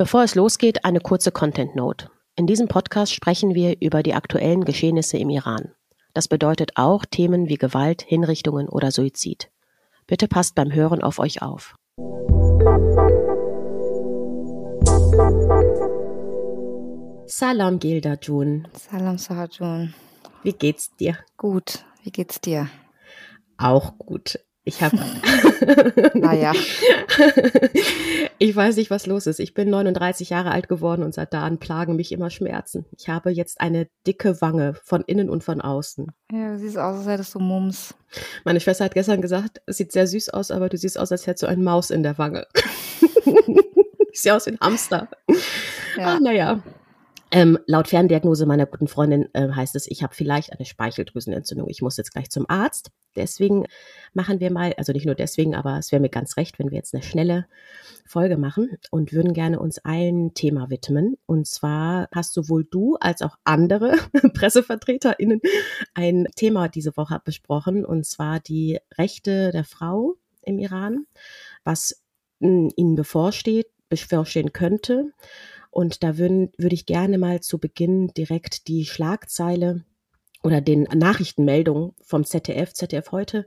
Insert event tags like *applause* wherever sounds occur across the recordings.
Bevor es losgeht, eine kurze Content Note. In diesem Podcast sprechen wir über die aktuellen Geschehnisse im Iran. Das bedeutet auch Themen wie Gewalt, Hinrichtungen oder Suizid. Bitte passt beim Hören auf euch auf. Salam Gilda Jun. Salam Sahajun. Wie geht's dir? Gut. Wie geht's dir? Auch gut. Ich habe. *laughs* naja. *laughs* ich weiß nicht, was los ist. Ich bin 39 Jahre alt geworden und seit da plagen mich immer Schmerzen. Ich habe jetzt eine dicke Wange von innen und von außen. Ja, du siehst aus, als hättest du Mums. Meine Schwester hat gestern gesagt, es sieht sehr süß aus, aber du siehst aus, als hättest du eine Maus in der Wange. *laughs* ich sehe aus wie ein Hamster. Ja. Ah, naja. Ähm, laut Ferndiagnose meiner guten Freundin äh, heißt es, ich habe vielleicht eine Speicheldrüsenentzündung. Ich muss jetzt gleich zum Arzt. Deswegen machen wir mal, also nicht nur deswegen, aber es wäre mir ganz recht, wenn wir jetzt eine schnelle Folge machen und würden gerne uns ein Thema widmen. Und zwar hast sowohl du als auch andere *laughs* PressevertreterInnen ein Thema diese Woche besprochen, und zwar die Rechte der Frau im Iran, was hm, ihnen bevorsteht, bevorstehen könnte und da würden, würde ich gerne mal zu Beginn direkt die Schlagzeile oder den Nachrichtenmeldungen vom ZDF, ZDF heute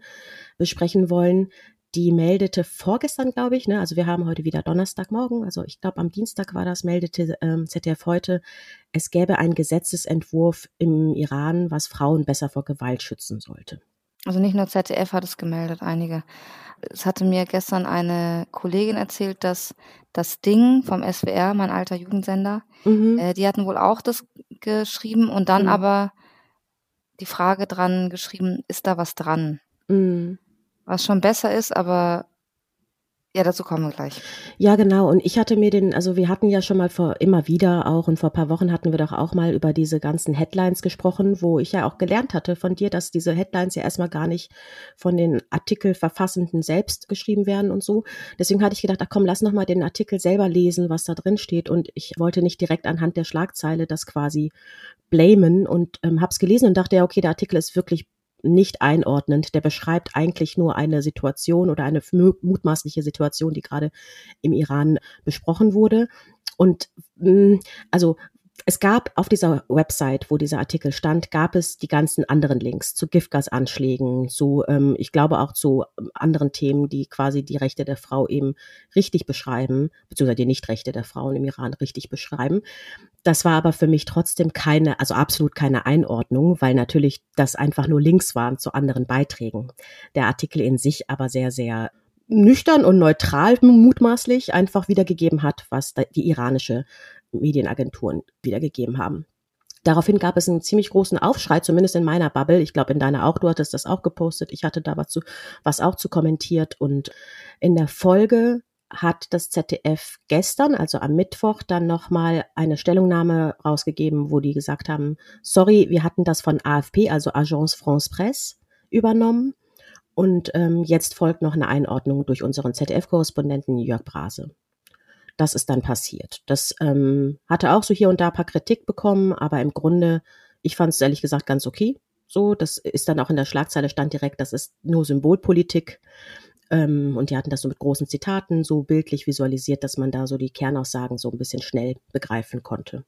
besprechen wollen. Die meldete vorgestern, glaube ich, ne? also wir haben heute wieder Donnerstagmorgen, also ich glaube am Dienstag war das, meldete ähm, ZDF heute, es gäbe einen Gesetzesentwurf im Iran, was Frauen besser vor Gewalt schützen sollte. Also nicht nur ZDF hat es gemeldet, einige. Es hatte mir gestern eine Kollegin erzählt, dass das Ding vom SWR, mein alter Jugendsender, mhm. äh, die hatten wohl auch das geschrieben und dann mhm. aber die Frage dran geschrieben, ist da was dran? Mhm. Was schon besser ist, aber ja, dazu kommen wir gleich. Ja, genau. Und ich hatte mir den, also wir hatten ja schon mal vor immer wieder auch und vor paar Wochen hatten wir doch auch mal über diese ganzen Headlines gesprochen, wo ich ja auch gelernt hatte von dir, dass diese Headlines ja erstmal gar nicht von den Artikelverfassenden selbst geschrieben werden und so. Deswegen hatte ich gedacht, ach komm, lass noch mal den Artikel selber lesen, was da drin steht. Und ich wollte nicht direkt anhand der Schlagzeile das quasi blamen und ähm, habe es gelesen und dachte, ja, okay, der Artikel ist wirklich nicht einordnend. Der beschreibt eigentlich nur eine Situation oder eine mutmaßliche Situation, die gerade im Iran besprochen wurde. Und mm, also es gab auf dieser Website, wo dieser Artikel stand, gab es die ganzen anderen Links zu Giftgasanschlägen, zu, ähm, ich glaube auch zu ähm, anderen Themen, die quasi die Rechte der Frau eben richtig beschreiben, beziehungsweise die Nichtrechte der Frauen im Iran richtig beschreiben. Das war aber für mich trotzdem keine, also absolut keine Einordnung, weil natürlich das einfach nur Links waren zu anderen Beiträgen. Der Artikel in sich aber sehr, sehr nüchtern und neutral mutmaßlich einfach wiedergegeben hat, was die iranische Medienagenturen wiedergegeben haben. Daraufhin gab es einen ziemlich großen Aufschrei, zumindest in meiner Bubble. Ich glaube, in deiner auch. Du hattest das auch gepostet. Ich hatte da was, zu, was auch zu kommentiert. Und in der Folge hat das ZDF gestern, also am Mittwoch, dann nochmal eine Stellungnahme rausgegeben, wo die gesagt haben, sorry, wir hatten das von AFP, also Agence France Presse, übernommen. Und ähm, jetzt folgt noch eine Einordnung durch unseren ZDF-Korrespondenten Jörg Brase das ist dann passiert. Das ähm, hatte auch so hier und da ein paar Kritik bekommen, aber im Grunde, ich fand es ehrlich gesagt ganz okay. So, das ist dann auch in der Schlagzeile stand direkt, das ist nur Symbolpolitik. Ähm, und die hatten das so mit großen Zitaten so bildlich visualisiert, dass man da so die Kernaussagen so ein bisschen schnell begreifen konnte.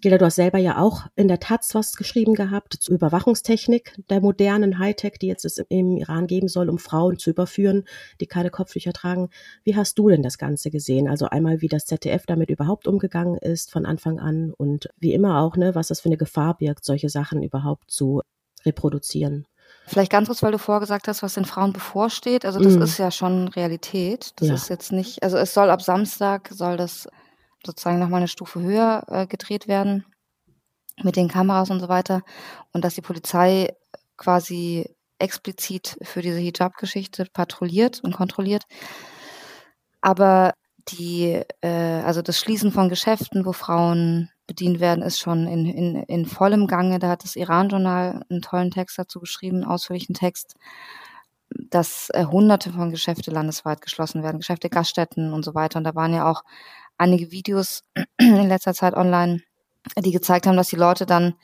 Gilda, du hast selber ja auch in der Taz was geschrieben gehabt zur Überwachungstechnik der modernen Hightech, die jetzt es im Iran geben soll, um Frauen zu überführen, die keine Kopftücher tragen. Wie hast du denn das Ganze gesehen? Also einmal, wie das ZDF damit überhaupt umgegangen ist von Anfang an und wie immer auch, ne, was das für eine Gefahr birgt, solche Sachen überhaupt zu reproduzieren. Vielleicht ganz kurz, weil du vorgesagt hast, was den Frauen bevorsteht. Also das mm. ist ja schon Realität. Das ja. ist jetzt nicht, also es soll ab Samstag, soll das sozusagen nochmal eine Stufe höher äh, gedreht werden mit den Kameras und so weiter. Und dass die Polizei quasi explizit für diese Hijab-Geschichte patrouilliert und kontrolliert. Aber die, äh, also das Schließen von Geschäften, wo Frauen bedient werden, ist schon in, in, in vollem Gange. Da hat das Iran-Journal einen tollen Text dazu geschrieben, einen ausführlichen Text, dass äh, hunderte von Geschäfte landesweit geschlossen werden, Geschäfte, Gaststätten und so weiter. Und da waren ja auch einige Videos in letzter Zeit online, die gezeigt haben, dass die Leute dann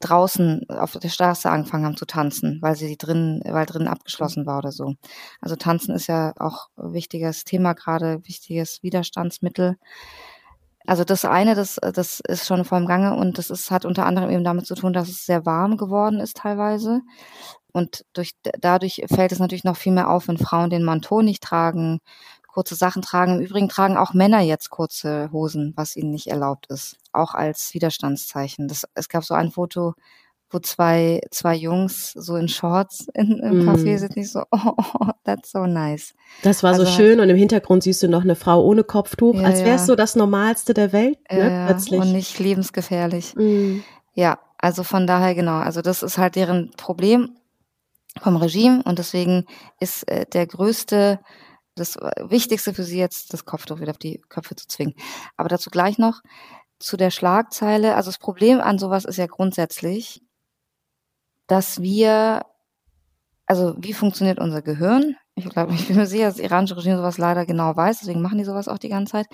draußen auf der Straße angefangen haben zu tanzen, weil sie drin, weil drin abgeschlossen war oder so. Also tanzen ist ja auch ein wichtiges Thema gerade, wichtiges Widerstandsmittel. Also das eine, das, das ist schon voll im Gange und das ist, hat unter anderem eben damit zu tun, dass es sehr warm geworden ist teilweise. Und durch, dadurch fällt es natürlich noch viel mehr auf, wenn Frauen den Manteau nicht tragen, kurze Sachen tragen. Im Übrigen tragen auch Männer jetzt kurze Hosen, was ihnen nicht erlaubt ist. Auch als Widerstandszeichen. Das, es gab so ein Foto, wo zwei, zwei Jungs so in Shorts in, im mm. Café sind, nicht so, *laughs* oh, that's so nice. Das war also so schön und im Hintergrund siehst du noch eine Frau ohne Kopftuch, ja, als wäre es ja. so das Normalste der Welt, ne, ja, plötzlich. Und nicht lebensgefährlich. Mm. Ja, also von daher genau, also das ist halt deren Problem vom Regime und deswegen ist äh, der größte, das Wichtigste für sie jetzt, das Kopftuch wieder auf die Köpfe zu zwingen. Aber dazu gleich noch zu der Schlagzeile. Also das Problem an sowas ist ja grundsätzlich, dass wir, also wie funktioniert unser Gehirn? Ich glaube, ich bin mir sicher, dass das iranische Regime sowas leider genau weiß, deswegen machen die sowas auch die ganze Zeit.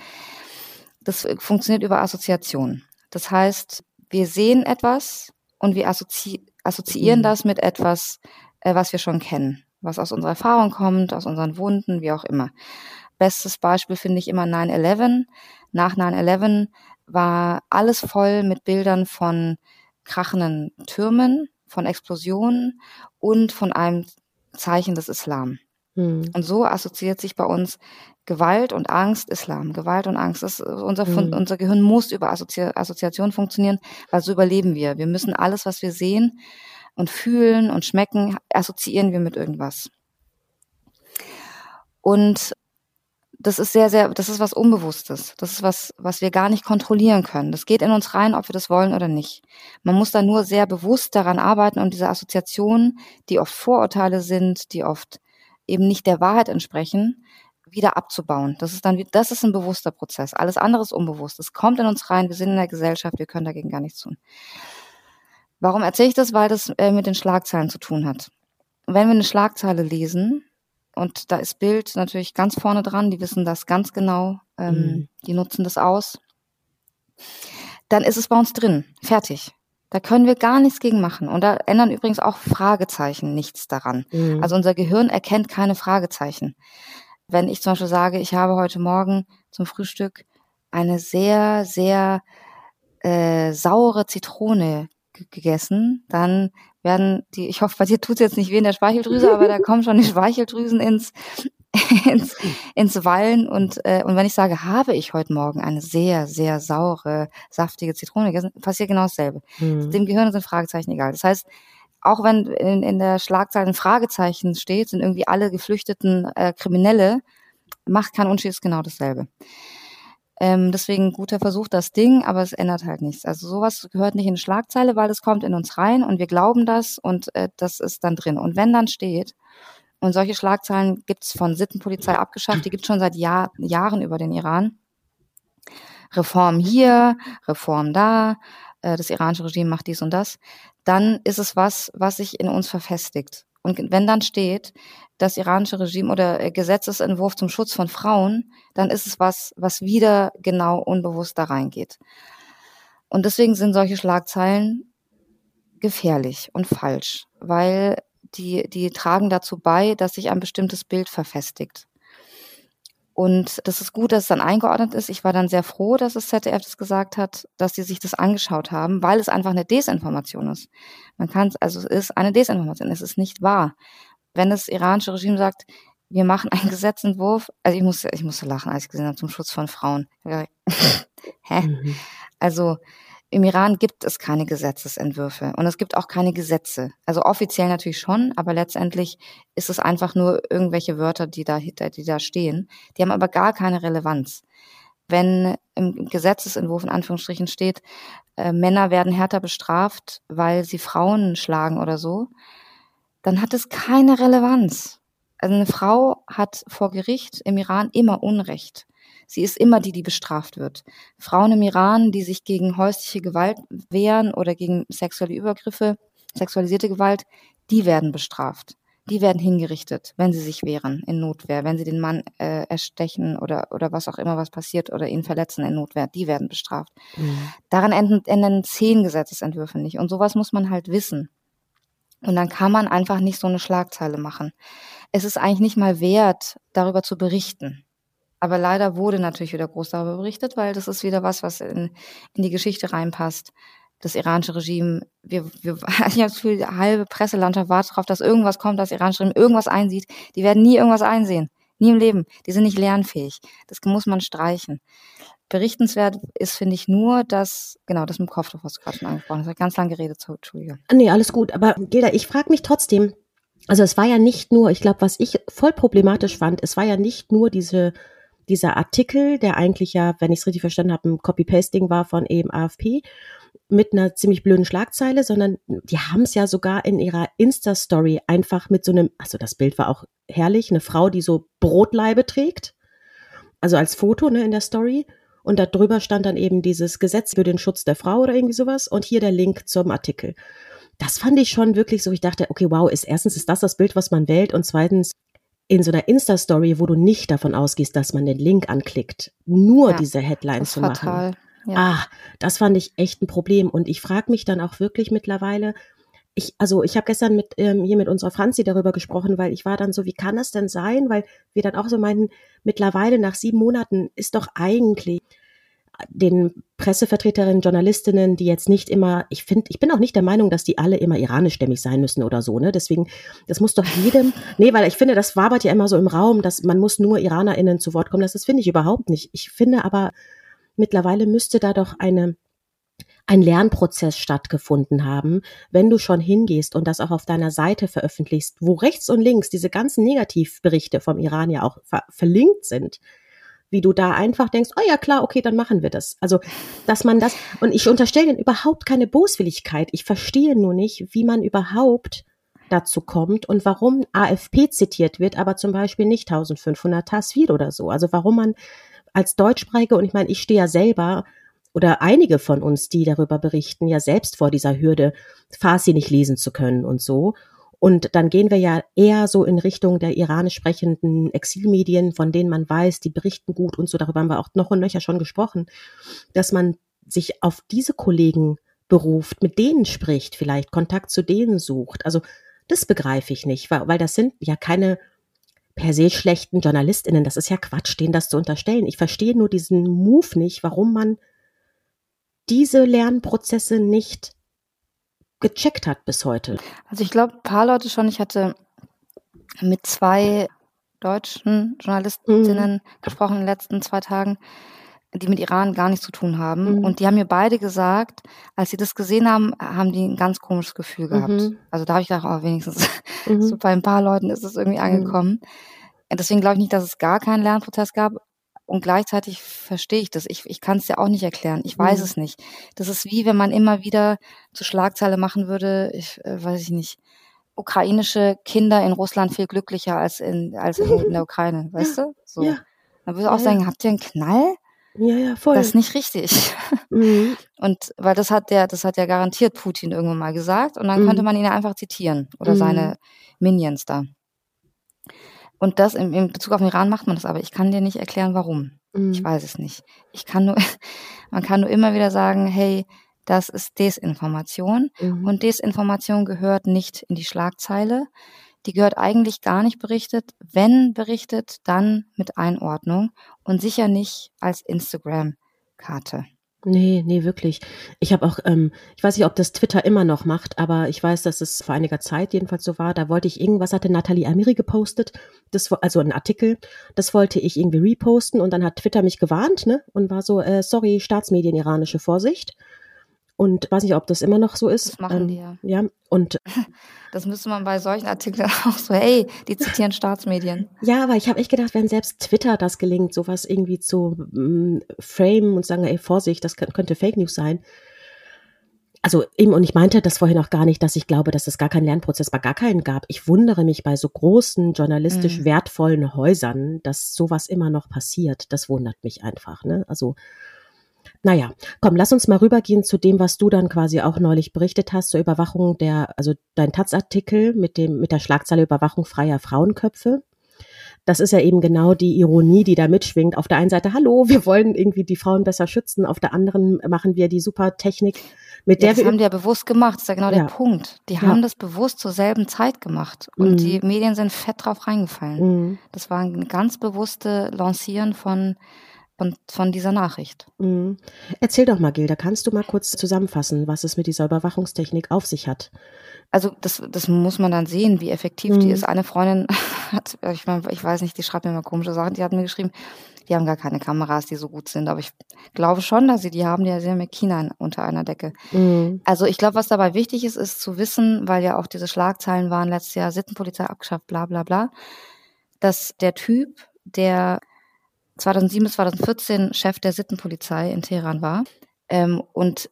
Das funktioniert über Assoziation. Das heißt, wir sehen etwas und wir assozi assoziieren mhm. das mit etwas, äh, was wir schon kennen, was aus unserer Erfahrung kommt, aus unseren Wunden, wie auch immer. Bestes Beispiel finde ich immer 9-11. Nach 9-11 war alles voll mit Bildern von krachenden Türmen, von Explosionen und von einem Zeichen des Islam. Hm. Und so assoziiert sich bei uns Gewalt und Angst, Islam. Gewalt und Angst. Das, unser, hm. unser Gehirn muss über Assozi Assoziation funktionieren, weil so überleben wir. Wir müssen alles, was wir sehen und fühlen und schmecken, assoziieren wir mit irgendwas. Und das ist sehr, sehr, das ist was Unbewusstes. Das ist was, was wir gar nicht kontrollieren können. Das geht in uns rein, ob wir das wollen oder nicht. Man muss da nur sehr bewusst daran arbeiten und diese Assoziationen, die oft Vorurteile sind, die oft eben nicht der Wahrheit entsprechen, wieder abzubauen. Das ist dann, das ist ein bewusster Prozess. Alles andere ist unbewusst. Es kommt in uns rein. Wir sind in der Gesellschaft. Wir können dagegen gar nichts tun. Warum erzähle ich das? Weil das äh, mit den Schlagzeilen zu tun hat. Wenn wir eine Schlagzeile lesen, und da ist Bild natürlich ganz vorne dran, die wissen das ganz genau, ähm, mhm. die nutzen das aus. Dann ist es bei uns drin, fertig. Da können wir gar nichts gegen machen. Und da ändern übrigens auch Fragezeichen nichts daran. Mhm. Also unser Gehirn erkennt keine Fragezeichen. Wenn ich zum Beispiel sage, ich habe heute Morgen zum Frühstück eine sehr, sehr äh, saure Zitrone gegessen, dann werden die, ich hoffe, bei dir tut es jetzt nicht weh in der Speicheldrüse, aber da *laughs* kommen schon die Speicheldrüsen ins, *laughs* ins, ins Wallen. Und, äh, und wenn ich sage, habe ich heute Morgen eine sehr, sehr saure, saftige Zitrone gegessen, passiert genau dasselbe. Mhm. Dem Gehirn sind Fragezeichen egal. Das heißt, auch wenn in, in der Schlagzeile ein Fragezeichen steht, sind irgendwie alle geflüchteten äh, Kriminelle, macht keinen Unterschied, ist genau dasselbe. Ähm, deswegen guter Versuch, das Ding, aber es ändert halt nichts. Also sowas gehört nicht in Schlagzeile, weil es kommt in uns rein und wir glauben das und äh, das ist dann drin. Und wenn dann steht, und solche Schlagzeilen gibt's von Sittenpolizei abgeschafft, die gibt's schon seit Jahr, Jahren über den Iran. Reform hier, Reform da, äh, das iranische Regime macht dies und das, dann ist es was, was sich in uns verfestigt. Und wenn dann steht, das iranische Regime oder äh, Gesetzesentwurf zum Schutz von Frauen, dann ist es was, was wieder genau unbewusst da reingeht. Und deswegen sind solche Schlagzeilen gefährlich und falsch, weil die, die tragen dazu bei, dass sich ein bestimmtes Bild verfestigt. Und das ist gut, dass es dann eingeordnet ist. Ich war dann sehr froh, dass das ZDF das gesagt hat, dass sie sich das angeschaut haben, weil es einfach eine Desinformation ist. Man kann es, also es ist eine Desinformation, es ist nicht wahr wenn das iranische Regime sagt, wir machen einen *laughs* Gesetzentwurf, also ich musste, ich musste lachen, als ich gesehen habe, zum Schutz von Frauen. *laughs* Hä? Mhm. Also im Iran gibt es keine Gesetzesentwürfe und es gibt auch keine Gesetze. Also offiziell natürlich schon, aber letztendlich ist es einfach nur irgendwelche Wörter, die da, die da stehen. Die haben aber gar keine Relevanz. Wenn im Gesetzesentwurf in Anführungsstrichen steht, äh, Männer werden härter bestraft, weil sie Frauen schlagen oder so, dann hat es keine Relevanz. Also eine Frau hat vor Gericht im Iran immer Unrecht. Sie ist immer die, die bestraft wird. Frauen im Iran, die sich gegen häusliche Gewalt wehren oder gegen sexuelle Übergriffe, sexualisierte Gewalt, die werden bestraft. Die werden hingerichtet, wenn sie sich wehren in Notwehr, wenn sie den Mann äh, erstechen oder, oder was auch immer was passiert oder ihn verletzen in Notwehr, die werden bestraft. Mhm. Daran enden, enden zehn Gesetzesentwürfe nicht. Und sowas muss man halt wissen. Und dann kann man einfach nicht so eine Schlagzeile machen. Es ist eigentlich nicht mal wert, darüber zu berichten. Aber leider wurde natürlich wieder groß darüber berichtet, weil das ist wieder was, was in, in die Geschichte reinpasst. Das iranische Regime, wir, wir, *laughs* ich habe das Gefühl, die halbe Presselandschaft wartet darauf, dass irgendwas kommt, dass das iranische Regime irgendwas einsieht. Die werden nie irgendwas einsehen. Nie im Leben. Die sind nicht lernfähig. Das muss man streichen. Berichtenswert ist, finde ich, nur, dass, genau, das mit dem Kopftuch, was du gerade schon angesprochen hast. Ich ganz lange geredet, so, Entschuldige. Nee, alles gut. Aber Geda, ich frage mich trotzdem, also es war ja nicht nur, ich glaube, was ich voll problematisch fand, es war ja nicht nur diese, dieser Artikel, der eigentlich ja, wenn ich es richtig verstanden habe, ein Copy-Pasting war von eben AFP mit einer ziemlich blöden Schlagzeile, sondern die haben es ja sogar in ihrer Insta-Story einfach mit so einem, also das Bild war auch herrlich, eine Frau, die so Brotleibe trägt, also als Foto ne, in der Story. Und da drüber stand dann eben dieses Gesetz für den Schutz der Frau oder irgendwie sowas und hier der Link zum Artikel das fand ich schon wirklich so, ich dachte, okay, wow, ist erstens ist das das Bild, was man wählt und zweitens in so einer Insta-Story, wo du nicht davon ausgehst, dass man den Link anklickt, nur ja, diese Headline zu machen. Fatal. Ja. Ah, das fand ich echt ein Problem und ich frage mich dann auch wirklich mittlerweile, ich, also ich habe gestern mit ähm, hier mit unserer Franzi darüber gesprochen, weil ich war dann so, wie kann das denn sein? Weil wir dann auch so meinten, mittlerweile nach sieben Monaten ist doch eigentlich den Pressevertreterinnen, Journalistinnen, die jetzt nicht immer, ich finde, ich bin auch nicht der Meinung, dass die alle immer iranischstämmig sein müssen oder so, ne? Deswegen, das muss doch jedem, *laughs* nee, weil ich finde, das wabert ja immer so im Raum, dass man muss nur IranerInnen zu Wort kommen. Das, das finde ich überhaupt nicht. Ich finde aber, mittlerweile müsste da doch eine, ein Lernprozess stattgefunden haben, wenn du schon hingehst und das auch auf deiner Seite veröffentlichst, wo rechts und links diese ganzen Negativberichte vom Iran ja auch ver verlinkt sind wie du da einfach denkst, oh ja klar, okay, dann machen wir das. Also, dass man das, und ich unterstelle ihnen überhaupt keine Boswilligkeit. Ich verstehe nur nicht, wie man überhaupt dazu kommt und warum AFP zitiert wird, aber zum Beispiel nicht 1500 Tasvir oder so. Also warum man als Deutschsprachige, und ich meine, ich stehe ja selber oder einige von uns, die darüber berichten, ja selbst vor dieser Hürde, Farsi nicht lesen zu können und so. Und dann gehen wir ja eher so in Richtung der iranisch sprechenden Exilmedien, von denen man weiß, die berichten gut und so, darüber haben wir auch noch und nöcher schon gesprochen, dass man sich auf diese Kollegen beruft, mit denen spricht, vielleicht Kontakt zu denen sucht. Also das begreife ich nicht, weil, weil das sind ja keine per se schlechten JournalistInnen. Das ist ja Quatsch, denen das zu unterstellen. Ich verstehe nur diesen Move nicht, warum man diese Lernprozesse nicht gecheckt hat bis heute? Also ich glaube, ein paar Leute schon. Ich hatte mit zwei deutschen Journalistinnen mhm. gesprochen in den letzten zwei Tagen, die mit Iran gar nichts zu tun haben. Mhm. Und die haben mir beide gesagt, als sie das gesehen haben, haben die ein ganz komisches Gefühl gehabt. Mhm. Also da habe ich gedacht, oh, wenigstens mhm. *laughs* so bei ein paar Leuten ist es irgendwie mhm. angekommen. Deswegen glaube ich nicht, dass es gar keinen Lernprozess gab. Und gleichzeitig verstehe ich das. Ich, ich kann es ja auch nicht erklären. Ich weiß mhm. es nicht. Das ist wie, wenn man immer wieder zur Schlagzeile machen würde, ich äh, weiß ich nicht, ukrainische Kinder in Russland viel glücklicher als in, als in, der *laughs* Ukraine, weißt du? So. Ja. Dann würde ich auch ja, sagen, habt ihr einen Knall? Ja, ja, voll. Das ist nicht richtig. Mhm. *laughs* Und weil das hat der, das hat ja garantiert Putin irgendwann mal gesagt und dann mhm. könnte man ihn ja einfach zitieren oder mhm. seine Minions da. Und das in, in Bezug auf den Iran macht man das aber. Ich kann dir nicht erklären, warum. Mhm. Ich weiß es nicht. Ich kann nur, *laughs* man kann nur immer wieder sagen, hey, das ist Desinformation. Mhm. Und Desinformation gehört nicht in die Schlagzeile. Die gehört eigentlich gar nicht berichtet. Wenn berichtet, dann mit Einordnung und sicher nicht als Instagram-Karte. Nee, nee, wirklich. Ich habe auch, ähm, ich weiß nicht, ob das Twitter immer noch macht, aber ich weiß, dass es vor einiger Zeit jedenfalls so war. Da wollte ich irgendwas, hatte Nathalie Amiri gepostet, das, also ein Artikel, das wollte ich irgendwie reposten und dann hat Twitter mich gewarnt, ne, und war so, äh, sorry, Staatsmedien, iranische Vorsicht. Und weiß nicht, ob das immer noch so ist. Das machen ähm, die ja. Ja, und. *laughs* Das müsste man bei solchen Artikeln *laughs* auch so, hey, die *laughs* zitieren Staatsmedien. Ja, aber ich habe echt gedacht, wenn selbst Twitter das gelingt, sowas irgendwie zu mm, framen und sagen, ey, Vorsicht, das könnte Fake News sein. Also eben, und ich meinte das vorhin auch gar nicht, dass ich glaube, dass es gar keinen Lernprozess bei gar keinen gab. Ich wundere mich bei so großen, journalistisch mhm. wertvollen Häusern, dass sowas immer noch passiert. Das wundert mich einfach. Ne? Also naja, komm, lass uns mal rübergehen zu dem, was du dann quasi auch neulich berichtet hast zur Überwachung der, also dein Taz-Artikel mit dem, mit der Schlagzeile Überwachung freier Frauenköpfe. Das ist ja eben genau die Ironie, die da mitschwingt. Auf der einen Seite, hallo, wir wollen irgendwie die Frauen besser schützen. Auf der anderen machen wir die super Technik, mit der ja, das wir haben die ja bewusst gemacht, das ist ja genau Ja. der Punkt. Die Ja. haben das bewusst zur selben Zeit gemacht und Mhm. die Medien sind fett drauf reingefallen. Mhm. Das war ein ganz bewusste Lancieren von, von, von dieser Nachricht. Mhm. Erzähl doch mal, Gilda, kannst du mal kurz zusammenfassen, was es mit dieser Überwachungstechnik auf sich hat? Also das, das muss man dann sehen, wie effektiv die Mhm. ist. Eine Freundin *laughs* hat, ich, mein, ich weiß nicht, die schreibt mir immer komische Sachen, die hat mir geschrieben, die haben gar keine Kameras, die so gut sind. Aber ich glaube schon, dass sie die haben, die haben ja China in- unter einer Decke. Mhm. Also ich glaube, was dabei wichtig ist, ist zu wissen, weil ja auch diese Schlagzeilen waren letztes Jahr Sittenpolizei abgeschafft, bla bla bla, dass der Typ, der 2007 bis 2014 Chef der Sittenpolizei in Teheran war ähm, und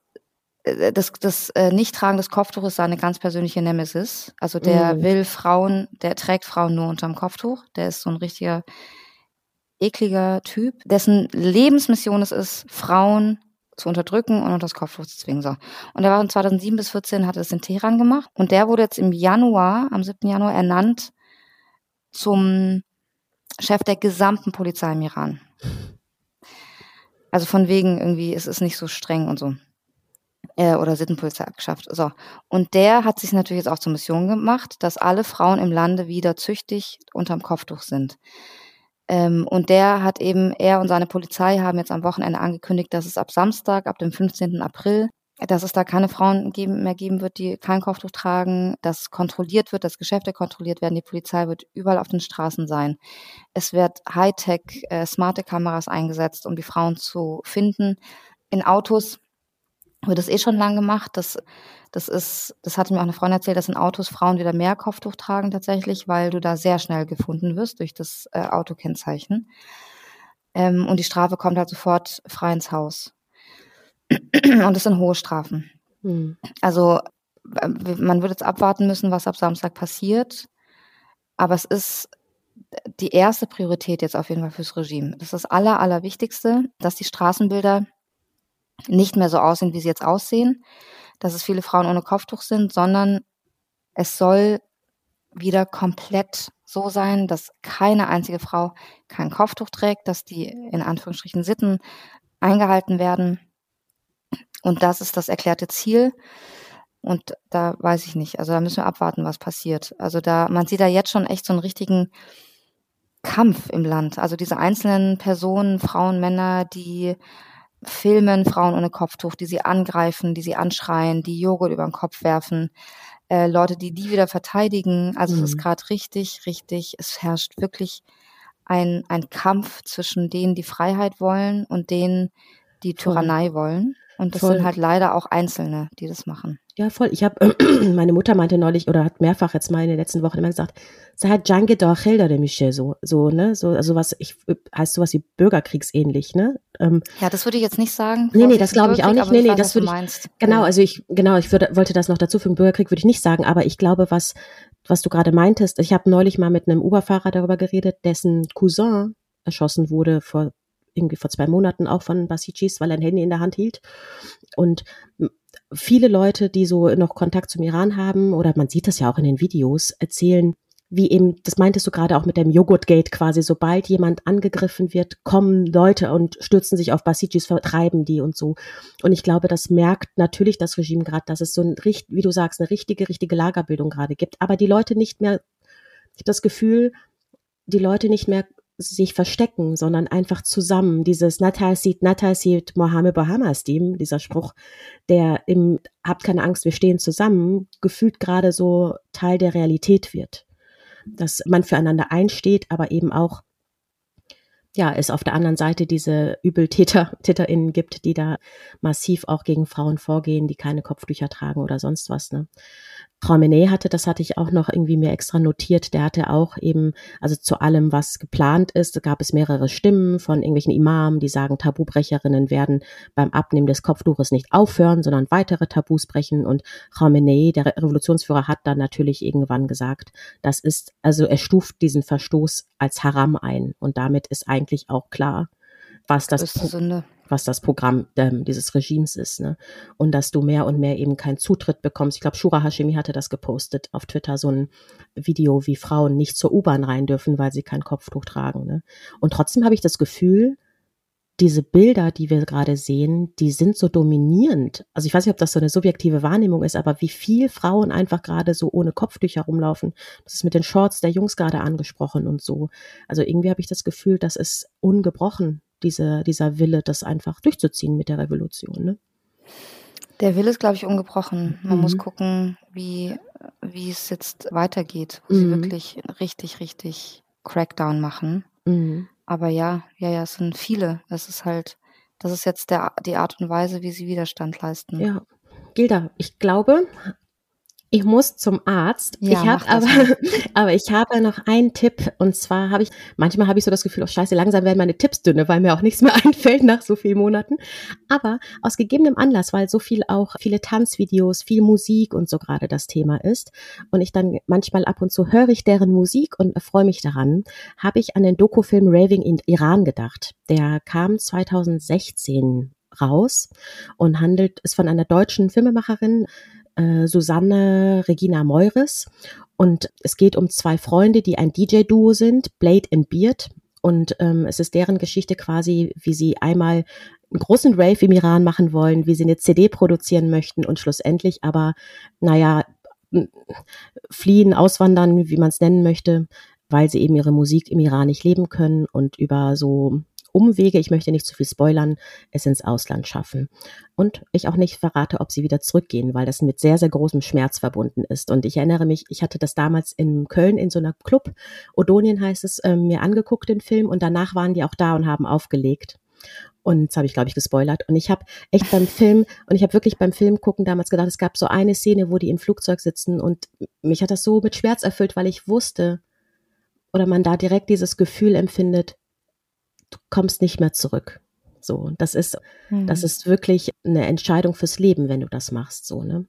äh, das, das äh, Nichttragen des Kopftuches seine ganz persönliche Nemesis. Also der Mhm. will Frauen, der trägt Frauen nur unterm Kopftuch. Der ist so ein richtiger ekliger Typ, dessen Lebensmission es ist, Frauen zu unterdrücken und unter das Kopftuch zu zwingen. So. Und er war von 2007 bis 14 hat das in Teheran gemacht. Und der wurde jetzt im Januar, am 7. Januar ernannt zum Chef der gesamten Polizei im Iran. Also von wegen irgendwie, es ist nicht so streng und so. Äh, oder Sittenpolizei abgeschafft. So. Und der hat sich natürlich jetzt auch zur Mission gemacht, dass alle Frauen im Lande wieder züchtig unterm Kopftuch sind. Ähm, und der hat eben, er und seine Polizei haben jetzt am Wochenende angekündigt, dass es ab Samstag, ab dem 15. April, dass es da keine Frauen geben, mehr geben wird, die kein Kopftuch tragen, dass kontrolliert wird, dass Geschäfte kontrolliert werden, die Polizei wird überall auf den Straßen sein. Es wird Hightech, äh, smarte Kameras eingesetzt, um die Frauen zu finden. In Autos wird das eh schon lang gemacht. Das, das ist, das hatte mir auch eine Freundin erzählt, dass in Autos Frauen wieder mehr Kopftuch tragen tatsächlich, weil du da sehr schnell gefunden wirst durch das äh, Autokennzeichen. Ähm, und die Strafe kommt halt sofort frei ins Haus. Und das sind hohe Strafen. Mhm. Also man wird jetzt abwarten müssen, was ab Samstag passiert. Aber es ist die erste Priorität jetzt auf jeden Fall fürs Regime. Das ist das Aller, Allerwichtigste, dass die Straßenbilder nicht mehr so aussehen, wie sie jetzt aussehen, dass es viele Frauen ohne Kopftuch sind, sondern es soll wieder komplett so sein, dass keine einzige Frau kein Kopftuch trägt, dass die in Anführungsstrichen Sitten eingehalten werden. Und das ist das erklärte Ziel. Und da weiß ich nicht. Also da müssen wir abwarten, was passiert. Also da, man sieht da jetzt schon echt so einen richtigen Kampf im Land. Also diese einzelnen Personen, Frauen, Männer, die filmen Frauen ohne Kopftuch, die sie angreifen, die sie anschreien, die Joghurt über den Kopf werfen, äh, Leute, die die wieder verteidigen. Also Mhm. es ist gerade richtig, richtig, es herrscht wirklich ein, ein Kampf zwischen denen, die Freiheit wollen und denen, die. Tyrannei wollen. Und das Voll. sind halt leider auch Einzelne, die das machen. Ja, voll. Ich habe, *clears throat* meine Mutter meinte neulich oder hat mehrfach jetzt mal in den letzten Wochen immer gesagt, sie hat Jange Dorchel de Michel so, so, ne, so, also was, ich, heißt sowas wie Bürgerkriegsähnlich, ne? Ähm, Ja, das würde ich jetzt nicht sagen. Nee, nee, das glaube ich auch nicht. Nee, nee, weiß, das würde ich- meinst. Genau, Ja. also ich, genau, ich würde, wollte das noch dazu fügen. Bürgerkrieg würde ich nicht sagen, aber ich glaube, was, was du gerade meintest, ich habe neulich mal mit einem Uber-Fahrer darüber geredet, dessen Cousin erschossen wurde vor irgendwie vor zwei Monaten auch von Basicis, weil er ein Handy in der Hand hielt. Und viele Leute, die so noch Kontakt zum Iran haben, oder man sieht das ja auch in den Videos, erzählen, wie eben, das meintest du gerade auch mit dem Joghurtgate quasi, sobald jemand angegriffen wird, kommen Leute und stürzen sich auf Basicis, vertreiben die und so. Und ich glaube, das merkt natürlich das Regime gerade, dass es so ein, wie du sagst, eine richtige, richtige Lagerbildung gerade gibt. Aber die Leute nicht mehr, ich habe das Gefühl, die Leute nicht mehr sich verstecken, sondern einfach zusammen. Dieses Natal sieht Mohammed Bahamas Team, dieser Spruch, der im Habt keine Angst, wir stehen zusammen, gefühlt gerade so Teil der Realität wird. Dass man füreinander einsteht, aber eben auch ja, es auf der anderen Seite diese Übeltäter, TäterInnen gibt, die da massiv auch gegen Frauen vorgehen, die keine Kopftücher tragen oder sonst was, ne. Khamenei hatte, das hatte ich auch noch irgendwie mir extra notiert, der hatte auch eben, also zu allem, was geplant ist, gab es mehrere Stimmen von irgendwelchen Imamen, die sagen, Tabubrecherinnen werden beim Abnehmen des Kopftuches nicht aufhören, sondern weitere Tabus brechen. Und Khamenei, der Revolutionsführer, hat dann natürlich irgendwann gesagt, das ist, also er stuft diesen Verstoß als Haram ein. Und damit ist eigentlich auch klar, was das, Größte Pro Sünde. Was das Programm ähm, dieses Regimes ist, ne? Und dass du mehr und mehr eben keinen Zutritt bekommst. Ich glaube, Shura Hashemi hatte das gepostet auf Twitter, so ein Video, wie Frauen nicht zur U-Bahn rein dürfen, weil sie kein Kopftuch tragen. Ne? Und trotzdem habe ich das Gefühl, diese Bilder, die wir gerade sehen, die sind so dominierend. Also ich weiß nicht, ob das so eine subjektive Wahrnehmung ist, aber wie viel Frauen einfach gerade so ohne Kopftücher rumlaufen. Das ist mit den Shorts der Jungs gerade angesprochen und so. Also irgendwie habe ich das Gefühl, das ist ungebrochen, diese, dieser Wille, das einfach durchzuziehen mit der Revolution. Ne? Der Wille ist, glaube ich, ungebrochen. Man mhm. muss gucken, wie, wie es jetzt weitergeht, wo mhm. sie wirklich richtig, richtig Crackdown machen. Mhm. Aber ja, ja, ja, es sind viele. Das ist halt, das ist jetzt der, die Art und Weise, wie sie Widerstand leisten. Ja. Gilda, ich glaube, ich muss zum Arzt. Ja, ich habe aber, *laughs* aber ich habe noch einen Tipp und zwar habe ich manchmal habe ich so das Gefühl, oh Scheiße, langsam werden meine Tipps dünne, weil mir auch nichts mehr *laughs* einfällt nach so vielen Monaten. Aber aus gegebenem Anlass, weil so viel auch viele Tanzvideos, viel Musik und so gerade das Thema ist und ich dann manchmal ab und zu höre ich deren Musik und freue mich daran, habe ich an den Dokufilm Raving in Iran gedacht. Der kam 2016 raus und handelt ist von einer deutschen Filmemacherin äh, Susanne Regina Meures. Und es geht um zwei Freunde, die ein DJ-Duo sind, Blade and Beard. Und ähm, es ist deren Geschichte quasi, wie sie einmal einen großen Rave im Iran machen wollen, wie sie eine CD produzieren möchten und schlussendlich aber, naja, fliehen, auswandern, wie man es nennen möchte, weil sie eben ihre Musik im Iran nicht leben können und über so Umwege, ich möchte nicht zu viel spoilern, es ins Ausland schaffen. Und ich auch nicht verrate, ob sie wieder zurückgehen, weil das mit sehr, sehr großem Schmerz verbunden ist. Und ich erinnere mich, ich hatte das damals in Köln in so einer Club, Odonien heißt es, äh, mir angeguckt, den Film, und danach waren die auch da und haben aufgelegt. Und jetzt habe ich, glaube ich, gespoilert. Und ich habe echt beim Film, und ich habe wirklich beim Film gucken damals gedacht, es gab so eine Szene, wo die im Flugzeug sitzen und mich hat das so mit Schmerz erfüllt, weil ich wusste, oder man da direkt dieses Gefühl empfindet, du kommst nicht mehr zurück. So, das ist, mhm. das ist wirklich eine Entscheidung fürs Leben, wenn du das machst, so, ne?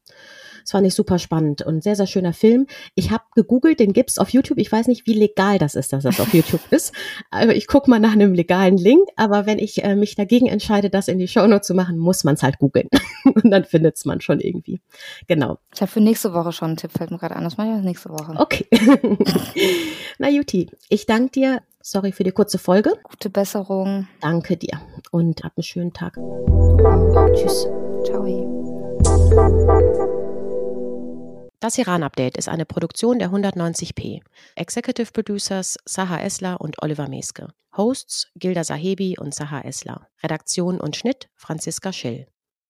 Das fand ich super spannend und sehr, sehr schöner Film. Ich habe gegoogelt, den gibt's auf YouTube. Ich weiß nicht, wie legal das ist, dass das auf YouTube ist. Aber ich gucke mal nach einem legalen Link. Aber wenn ich äh, mich dagegen entscheide, das in die Shownote zu machen, muss man es halt googeln. *laughs* und dann findet's man schon irgendwie. Genau. Ich habe für nächste Woche schon einen Tipp, fällt mir gerade an. Das mache ich nächste Woche. Okay. *laughs* Na Juti, ich danke dir Sorry für die kurze Folge. Gute Besserung. Danke dir und hab einen schönen Tag. Tschüss. Ciao. Das Iran-Update ist eine Produktion der 190p. Executive Producers Saha Esler und Oliver Meske. Hosts Gilda Sahebi und Saha Esler. Redaktion und Schnitt Franziska Schill.